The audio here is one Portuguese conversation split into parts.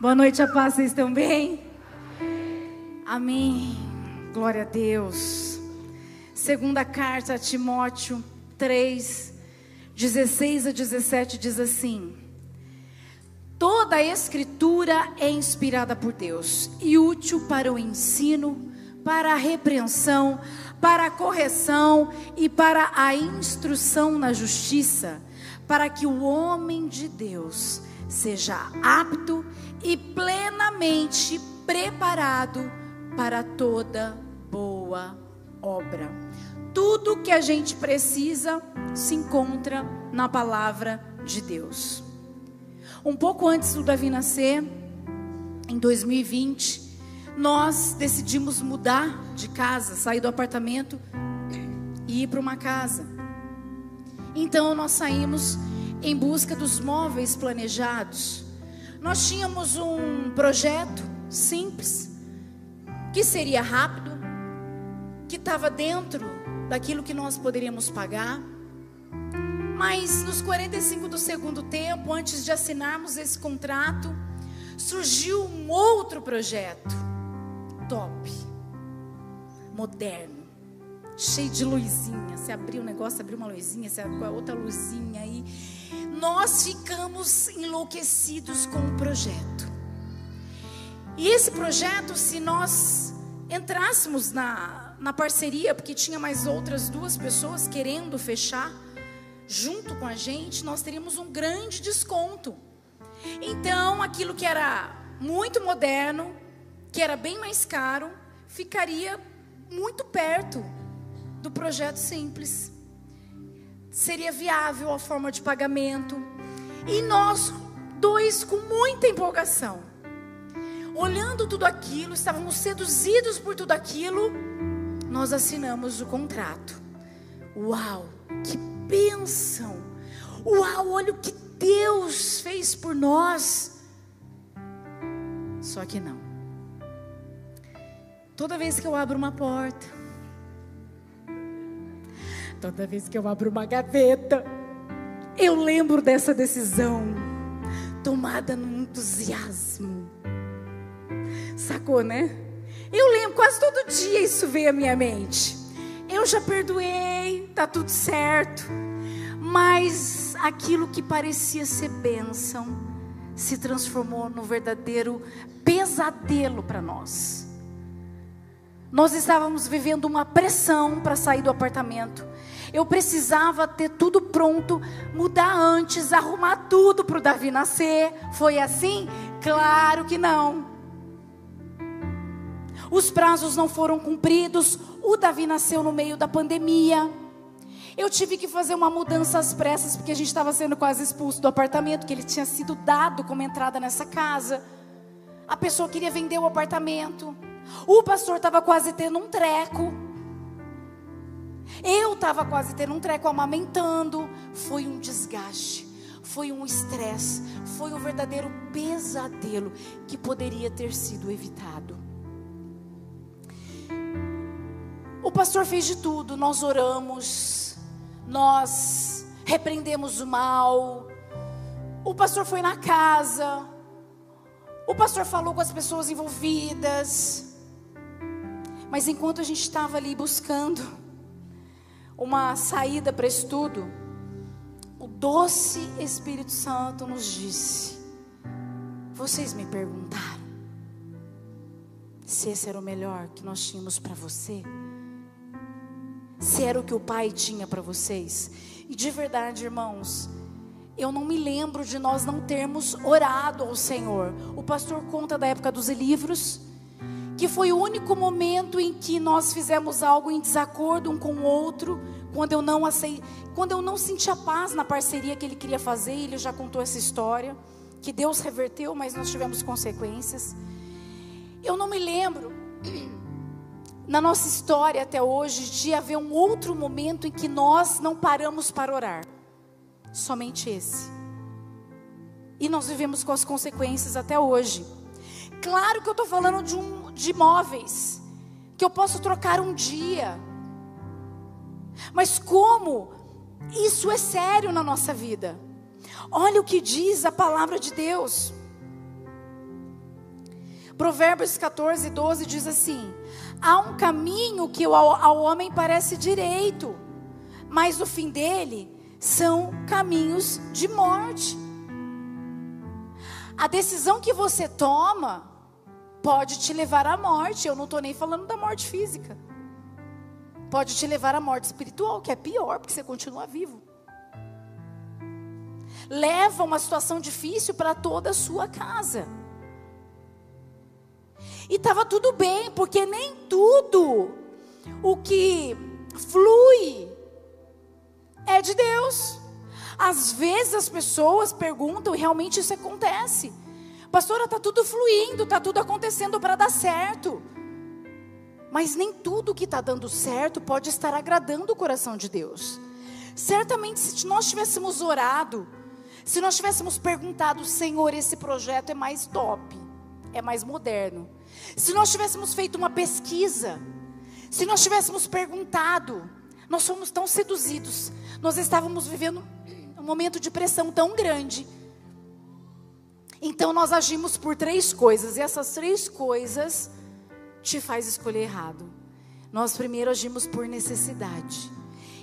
Boa noite, a paz, vocês estão bem? Amém. Glória a Deus. Segunda carta a Timóteo 3, 16 a 17 diz assim: Toda a escritura é inspirada por Deus e útil para o ensino, para a repreensão, para a correção e para a instrução na justiça, para que o homem de Deus seja apto e plenamente preparado para toda boa obra. Tudo que a gente precisa se encontra na palavra de Deus. Um pouco antes do Davi nascer, em 2020, nós decidimos mudar de casa, sair do apartamento e ir para uma casa. Então nós saímos em busca dos móveis planejados. Nós tínhamos um projeto simples, que seria rápido, que estava dentro daquilo que nós poderíamos pagar. Mas nos 45 do segundo tempo, antes de assinarmos esse contrato, surgiu um outro projeto, top, moderno cheio de luzinha. Você abriu um negócio, abriu uma luzinha, você abriu outra luzinha aí. Nós ficamos enlouquecidos com o projeto. E esse projeto, se nós entrássemos na, na parceria, porque tinha mais outras duas pessoas querendo fechar junto com a gente, nós teríamos um grande desconto. Então, aquilo que era muito moderno, que era bem mais caro, ficaria muito perto do projeto simples. Seria viável a forma de pagamento. E nós dois com muita empolgação. Olhando tudo aquilo, estávamos seduzidos por tudo aquilo, nós assinamos o contrato. Uau, que bênção! Uau, olha o que Deus fez por nós. Só que não. Toda vez que eu abro uma porta, Toda vez que eu abro uma gaveta, eu lembro dessa decisão tomada num entusiasmo. Sacou, né? Eu lembro, quase todo dia isso veio à minha mente. Eu já perdoei, tá tudo certo. Mas aquilo que parecia ser bênção se transformou no verdadeiro pesadelo para nós. Nós estávamos vivendo uma pressão para sair do apartamento. Eu precisava ter tudo pronto, mudar antes, arrumar tudo para o Davi nascer. Foi assim? Claro que não. Os prazos não foram cumpridos. O Davi nasceu no meio da pandemia. Eu tive que fazer uma mudança às pressas, porque a gente estava sendo quase expulso do apartamento, que ele tinha sido dado como entrada nessa casa. A pessoa queria vender o apartamento. O pastor estava quase tendo um treco. Eu estava quase tendo um treco amamentando. Foi um desgaste, foi um estresse, foi um verdadeiro pesadelo que poderia ter sido evitado. O pastor fez de tudo, nós oramos, nós repreendemos o mal. O pastor foi na casa, o pastor falou com as pessoas envolvidas. Mas enquanto a gente estava ali buscando, uma saída para estudo, o doce Espírito Santo nos disse: Vocês me perguntaram se esse era o melhor que nós tínhamos para você, se era o que o Pai tinha para vocês. E de verdade, irmãos, eu não me lembro de nós não termos orado ao Senhor. O pastor conta da época dos livros que foi o único momento em que nós fizemos algo em desacordo um com o outro, quando eu não acei, quando eu não senti a paz na parceria que ele queria fazer, ele já contou essa história, que Deus reverteu, mas nós tivemos consequências. Eu não me lembro na nossa história até hoje de haver um outro momento em que nós não paramos para orar. Somente esse. E nós vivemos com as consequências até hoje. Claro que eu estou falando de, um, de imóveis, que eu posso trocar um dia. Mas como isso é sério na nossa vida? Olha o que diz a palavra de Deus. Provérbios 14, 12 diz assim: Há um caminho que ao, ao homem parece direito, mas o fim dele são caminhos de morte. A decisão que você toma pode te levar à morte. Eu não estou nem falando da morte física. Pode te levar à morte espiritual, que é pior, porque você continua vivo. Leva uma situação difícil para toda a sua casa. E estava tudo bem, porque nem tudo o que flui é de Deus. Às vezes as pessoas perguntam e realmente isso acontece. Pastora, está tudo fluindo, está tudo acontecendo para dar certo. Mas nem tudo que está dando certo pode estar agradando o coração de Deus. Certamente, se nós tivéssemos orado, se nós tivéssemos perguntado, Senhor, esse projeto é mais top, é mais moderno. Se nós tivéssemos feito uma pesquisa, se nós tivéssemos perguntado, nós fomos tão seduzidos, nós estávamos vivendo um momento de pressão tão grande então nós agimos por três coisas, e essas três coisas te faz escolher errado. Nós primeiro agimos por necessidade.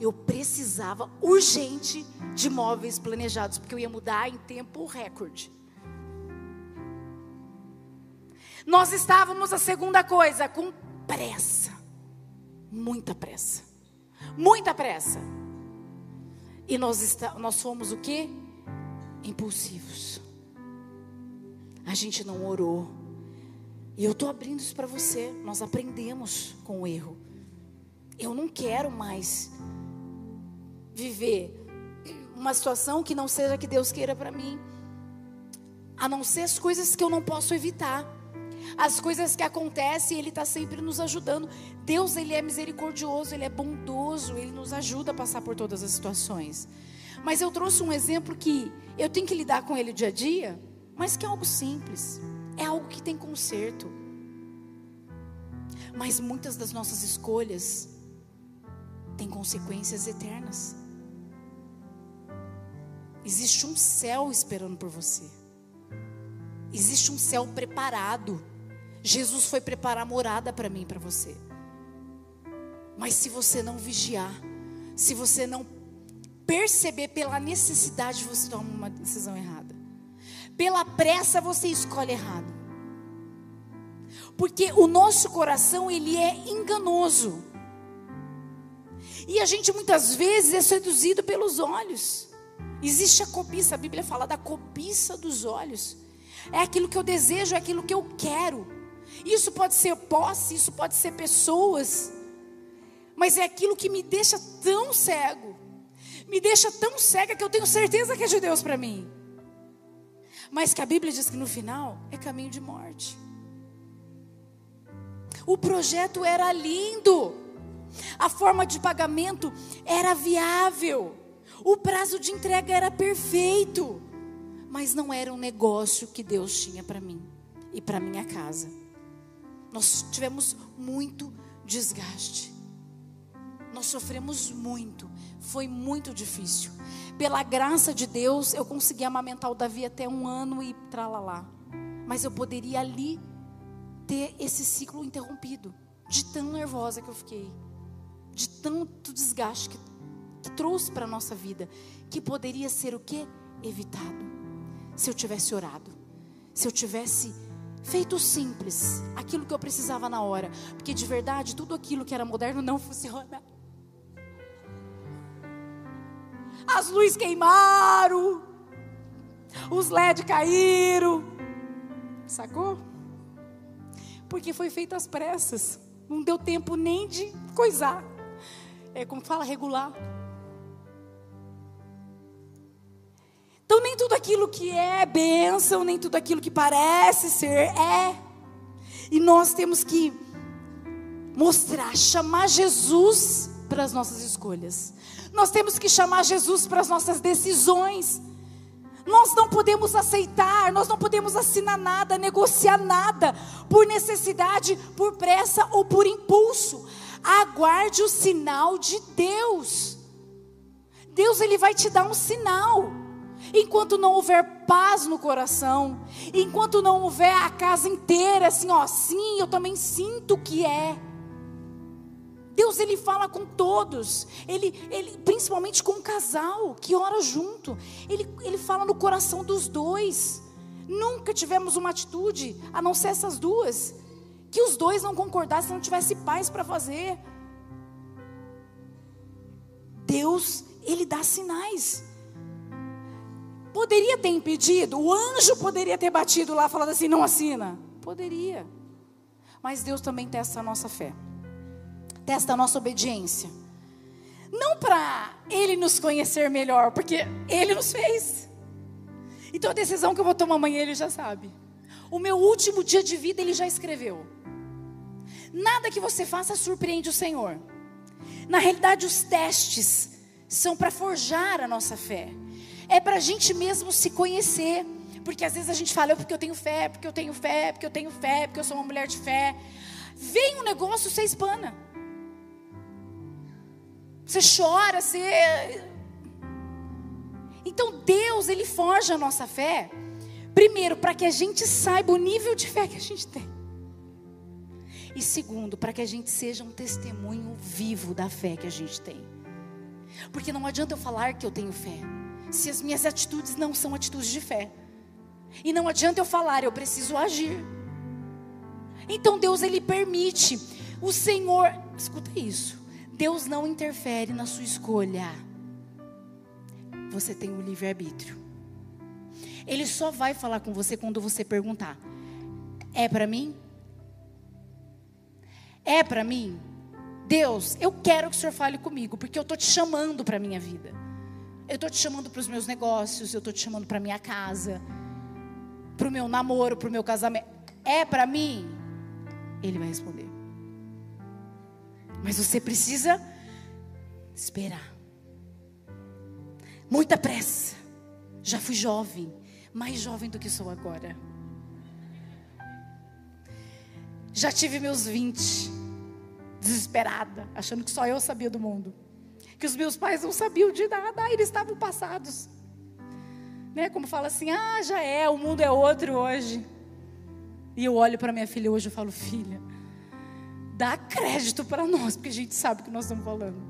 Eu precisava urgente de móveis planejados, porque eu ia mudar em tempo recorde. Nós estávamos, a segunda coisa, com pressa. Muita pressa. Muita pressa. E nós, está, nós fomos o que? Impulsivos a gente não orou. E eu estou abrindo isso para você. Nós aprendemos com o erro. Eu não quero mais viver uma situação que não seja que Deus queira para mim. A não ser as coisas que eu não posso evitar. As coisas que acontecem, Ele está sempre nos ajudando. Deus, Ele é misericordioso, Ele é bondoso, Ele nos ajuda a passar por todas as situações. Mas eu trouxe um exemplo que eu tenho que lidar com ele dia a dia mas que é algo simples, é algo que tem conserto. Mas muitas das nossas escolhas têm consequências eternas. Existe um céu esperando por você. Existe um céu preparado. Jesus foi preparar morada para mim para você. Mas se você não vigiar, se você não perceber pela necessidade, você toma uma decisão errada pela pressa você escolhe errado. Porque o nosso coração, ele é enganoso. E a gente muitas vezes é seduzido pelos olhos. Existe a cobiça, a Bíblia fala da cobiça dos olhos. É aquilo que eu desejo, é aquilo que eu quero. Isso pode ser posse, isso pode ser pessoas. Mas é aquilo que me deixa tão cego. Me deixa tão cega que eu tenho certeza que é de Deus para mim mas que a Bíblia diz que no final é caminho de morte. O projeto era lindo, a forma de pagamento era viável, o prazo de entrega era perfeito, mas não era um negócio que Deus tinha para mim e para minha casa. Nós tivemos muito desgaste, nós sofremos muito, foi muito difícil pela graça de Deus, eu consegui amamentar o Davi até um ano e tralalá. Mas eu poderia ali ter esse ciclo interrompido, de tão nervosa que eu fiquei, de tanto desgaste que, que trouxe para a nossa vida, que poderia ser o que? Evitado. Se eu tivesse orado, se eu tivesse feito simples, aquilo que eu precisava na hora, porque de verdade tudo aquilo que era moderno não funciona. As luzes queimaram, os LED caíram. Sacou? Porque foi feito às pressas. Não deu tempo nem de coisar. É como fala, regular. Então, nem tudo aquilo que é bênção, nem tudo aquilo que parece ser, é. E nós temos que mostrar, chamar Jesus para as nossas escolhas. Nós temos que chamar Jesus para as nossas decisões. Nós não podemos aceitar, nós não podemos assinar nada, negociar nada, por necessidade, por pressa ou por impulso. Aguarde o sinal de Deus. Deus ele vai te dar um sinal. enquanto não houver paz no coração, enquanto não houver a casa inteira assim, ó, sim, eu também sinto que é. Deus ele fala com todos, ele, ele principalmente com o casal que ora junto. Ele, ele fala no coração dos dois. Nunca tivemos uma atitude, a não ser essas duas, que os dois não concordassem, não tivesse paz para fazer. Deus, ele dá sinais. Poderia ter impedido, o anjo poderia ter batido lá, falando assim: não assina. Poderia. Mas Deus também testa a nossa fé, testa a nossa obediência. Não para Ele nos conhecer melhor, porque Ele nos fez. Então a decisão que eu vou tomar amanhã Ele já sabe. O meu último dia de vida Ele já escreveu. Nada que você faça surpreende o Senhor. Na realidade, os testes são para forjar a nossa fé é para a gente mesmo se conhecer. Porque às vezes a gente fala, porque eu tenho fé, porque eu tenho fé, porque eu tenho fé, porque eu sou uma mulher de fé. Vem um negócio, você espana. Você chora, você. Então Deus, Ele forja a nossa fé. Primeiro, para que a gente saiba o nível de fé que a gente tem. E segundo, para que a gente seja um testemunho vivo da fé que a gente tem. Porque não adianta eu falar que eu tenho fé se as minhas atitudes não são atitudes de fé. E não adianta eu falar, eu preciso agir. Então Deus ele permite. O Senhor, escuta isso. Deus não interfere na sua escolha. Você tem o livre arbítrio. Ele só vai falar com você quando você perguntar: É para mim? É para mim? Deus, eu quero que o Senhor fale comigo, porque eu estou te chamando para a minha vida. Eu estou te chamando para os meus negócios, eu estou te chamando para minha casa, para o meu namoro, para o meu casamento. É para mim? Ele vai responder. Mas você precisa esperar. Muita pressa. Já fui jovem, mais jovem do que sou agora. Já tive meus 20, desesperada, achando que só eu sabia do mundo que os meus pais não sabiam de nada, eles estavam passados. Né? Como fala assim, ah, já é, o mundo é outro hoje. E eu olho para minha filha hoje e falo, filha, dá crédito para nós, porque a gente sabe o que nós estamos falando.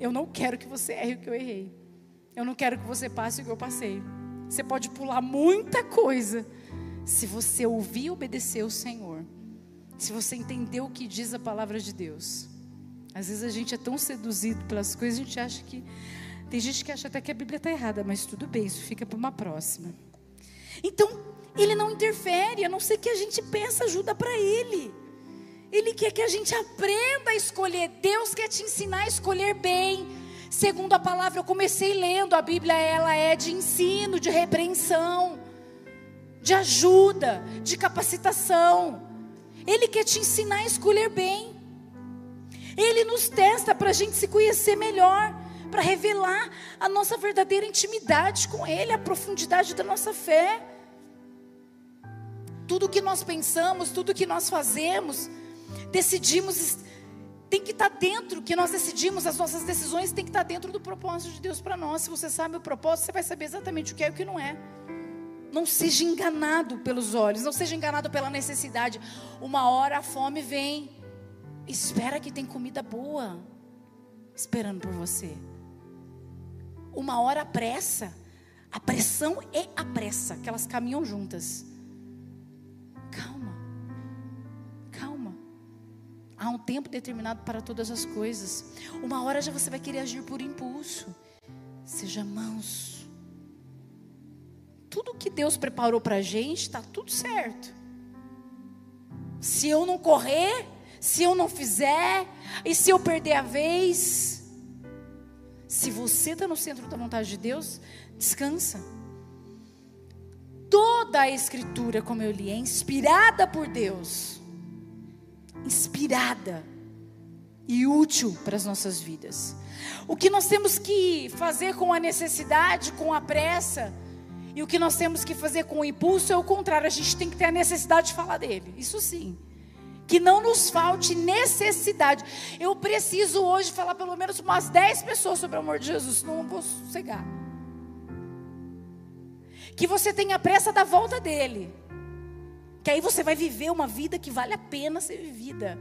Eu não quero que você erre o que eu errei. Eu não quero que você passe o que eu passei. Você pode pular muita coisa. Se você ouvir e obedecer o Senhor. Se você entender o que diz a palavra de Deus. Às vezes a gente é tão seduzido pelas coisas, a gente acha que. Tem gente que acha até que a Bíblia está errada, mas tudo bem, isso fica para uma próxima. Então, ele não interfere, a não ser que a gente peça ajuda para ele. Ele quer que a gente aprenda a escolher. Deus quer te ensinar a escolher bem. Segundo a palavra, eu comecei lendo, a Bíblia ela é de ensino, de repreensão, de ajuda, de capacitação. Ele quer te ensinar a escolher bem. Ele nos testa para a gente se conhecer melhor, para revelar a nossa verdadeira intimidade com Ele, a profundidade da nossa fé. Tudo que nós pensamos, tudo que nós fazemos, decidimos, tem que estar tá dentro, que nós decidimos, as nossas decisões tem que estar tá dentro do propósito de Deus para nós. Se você sabe o propósito, você vai saber exatamente o que é e o que não é. Não seja enganado pelos olhos, não seja enganado pela necessidade. Uma hora a fome vem, Espera que tem comida boa esperando por você. Uma hora pressa. A pressão e a pressa, que elas caminham juntas. Há um tempo determinado para todas as coisas. Uma hora já você vai querer agir por impulso. Seja manso. Tudo que Deus preparou para a gente está tudo certo. Se eu não correr, se eu não fizer, e se eu perder a vez. Se você está no centro da vontade de Deus, descansa. Toda a Escritura, como eu li, é inspirada por Deus. Inspirada e útil para as nossas vidas. O que nós temos que fazer com a necessidade, com a pressa, e o que nós temos que fazer com o impulso é o contrário, a gente tem que ter a necessidade de falar dele. Isso sim que não nos falte necessidade. Eu preciso hoje falar pelo menos umas 10 pessoas sobre o amor de Jesus, senão eu não vou sossegar. Que você tenha pressa da volta dele. Que aí você vai viver uma vida que vale a pena ser vivida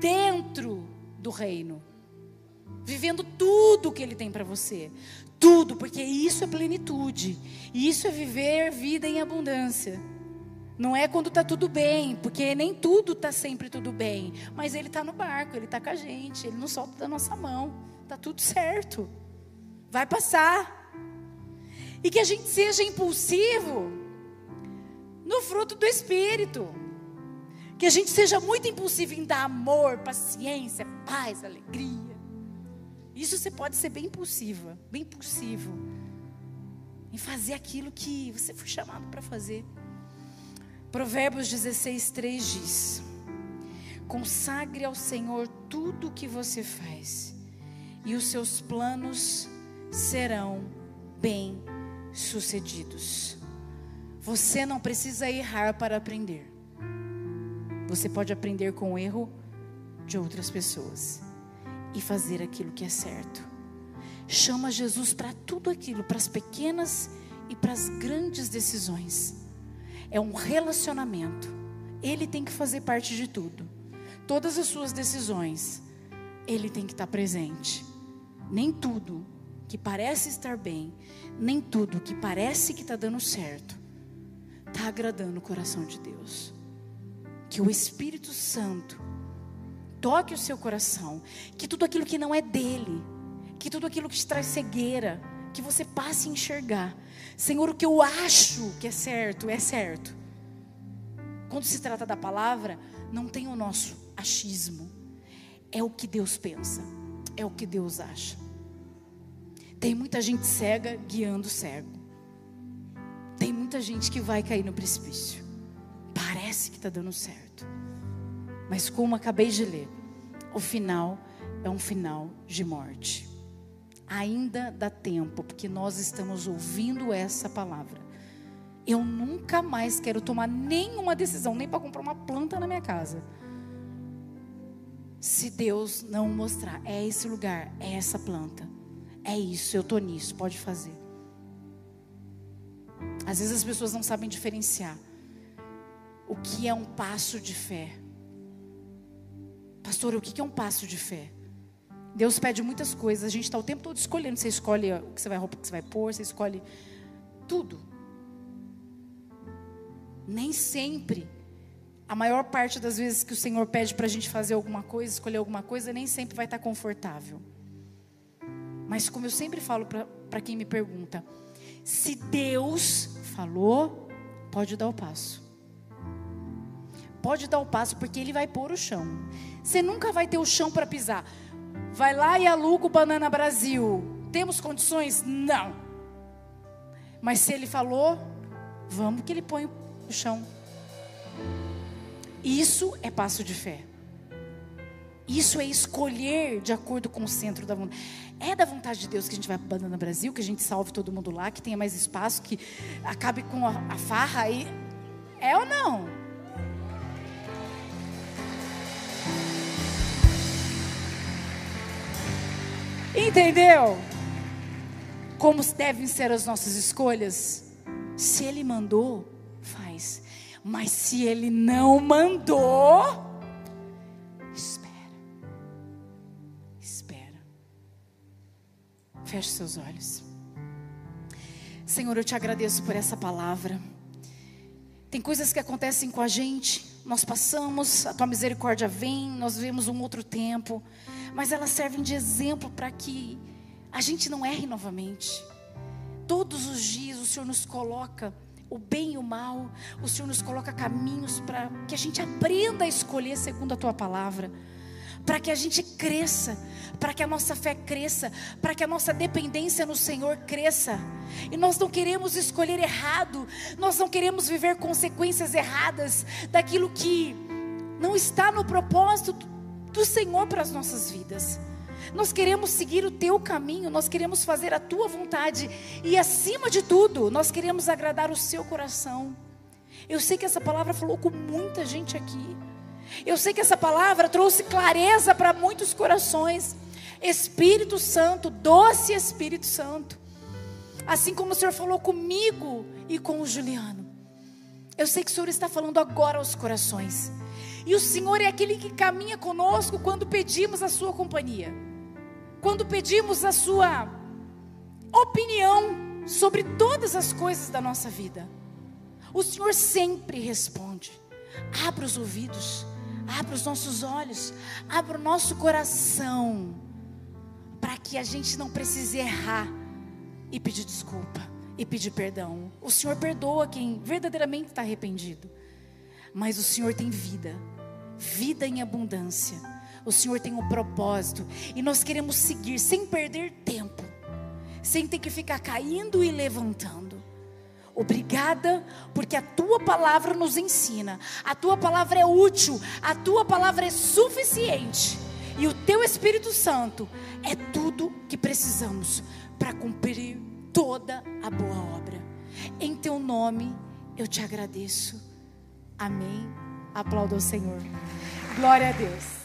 dentro do reino. Vivendo tudo que ele tem para você. Tudo, porque isso é plenitude. Isso é viver vida em abundância. Não é quando está tudo bem, porque nem tudo está sempre tudo bem. Mas Ele está no barco, Ele está com a gente, Ele não solta da nossa mão. Está tudo certo. Vai passar. E que a gente seja impulsivo no fruto do Espírito. Que a gente seja muito impulsivo em dar amor, paciência, paz, alegria. Isso você pode ser bem impulsiva, bem impulsivo. Em fazer aquilo que você foi chamado para fazer. Provérbios 16, 3 diz: Consagre ao Senhor tudo o que você faz, e os seus planos serão bem-sucedidos. Você não precisa errar para aprender. Você pode aprender com o erro de outras pessoas e fazer aquilo que é certo. Chama Jesus para tudo aquilo, para as pequenas e para as grandes decisões é um relacionamento. Ele tem que fazer parte de tudo. Todas as suas decisões, ele tem que estar presente. Nem tudo que parece estar bem, nem tudo que parece que está dando certo, está agradando o coração de Deus. Que o Espírito Santo toque o seu coração, que tudo aquilo que não é dele, que tudo aquilo que te traz cegueira, que você passe a enxergar. Senhor, o que eu acho que é certo, é certo. Quando se trata da palavra, não tem o nosso achismo. É o que Deus pensa, é o que Deus acha. Tem muita gente cega guiando cego. Tem muita gente que vai cair no precipício. Parece que está dando certo. Mas como acabei de ler, o final é um final de morte ainda dá tempo, porque nós estamos ouvindo essa palavra. Eu nunca mais quero tomar nenhuma decisão, nem para comprar uma planta na minha casa. Se Deus não mostrar, é esse lugar, é essa planta, é isso, eu estou nisso, pode fazer. Às vezes as pessoas não sabem diferenciar o que é um passo de fé. Pastor, o que é um passo de fé? Deus pede muitas coisas. A gente está o tempo todo escolhendo. Você escolhe o que você vai, roupa que você vai pôr, você escolhe tudo. Nem sempre. A maior parte das vezes que o Senhor pede para a gente fazer alguma coisa, escolher alguma coisa, nem sempre vai estar tá confortável. Mas como eu sempre falo para quem me pergunta, se Deus falou, pode dar o passo. Pode dar o passo, porque Ele vai pôr o chão. Você nunca vai ter o chão para pisar. Vai lá e aluga o Banana Brasil. Temos condições? Não. Mas se ele falou, vamos que ele põe o chão. Isso é passo de fé. Isso é escolher de acordo com o centro da vontade. É da vontade de Deus que a gente vai para o Brasil, que a gente salve todo mundo lá, que tenha mais espaço, que acabe com a, a farra aí. É ou não? Entendeu? Como devem ser as nossas escolhas? Se Ele mandou, faz. Mas se Ele não mandou, Feche seus olhos. Senhor, eu te agradeço por essa palavra. Tem coisas que acontecem com a gente, nós passamos, a tua misericórdia vem, nós vemos um outro tempo mas elas servem de exemplo para que a gente não erre novamente. Todos os dias o Senhor nos coloca o bem e o mal, o Senhor nos coloca caminhos para que a gente aprenda a escolher segundo a tua palavra, para que a gente cresça, para que a nossa fé cresça, para que a nossa dependência no Senhor cresça. E nós não queremos escolher errado, nós não queremos viver consequências erradas daquilo que não está no propósito do Senhor para as nossas vidas. Nós queremos seguir o teu caminho, nós queremos fazer a tua vontade e, acima de tudo, nós queremos agradar o seu coração. Eu sei que essa palavra falou com muita gente aqui. Eu sei que essa palavra trouxe clareza para muitos corações. Espírito Santo, doce Espírito Santo. Assim como o Senhor falou comigo e com o Juliano. Eu sei que o Senhor está falando agora aos corações. E o Senhor é aquele que caminha conosco quando pedimos a sua companhia. Quando pedimos a sua opinião sobre todas as coisas da nossa vida. O Senhor sempre responde. Abra os ouvidos, abra os nossos olhos, abra o nosso coração, para que a gente não precise errar e pedir desculpa e pedir perdão. O Senhor perdoa quem verdadeiramente está arrependido, mas o Senhor tem vida vida em abundância. O Senhor tem um propósito e nós queremos seguir sem perder tempo, sem ter que ficar caindo e levantando. Obrigada, porque a tua palavra nos ensina, a tua palavra é útil, a tua palavra é suficiente, e o teu Espírito Santo é tudo que precisamos para cumprir toda a boa obra. Em teu nome eu te agradeço. Amém. Aplauda o Senhor. Glória a Deus.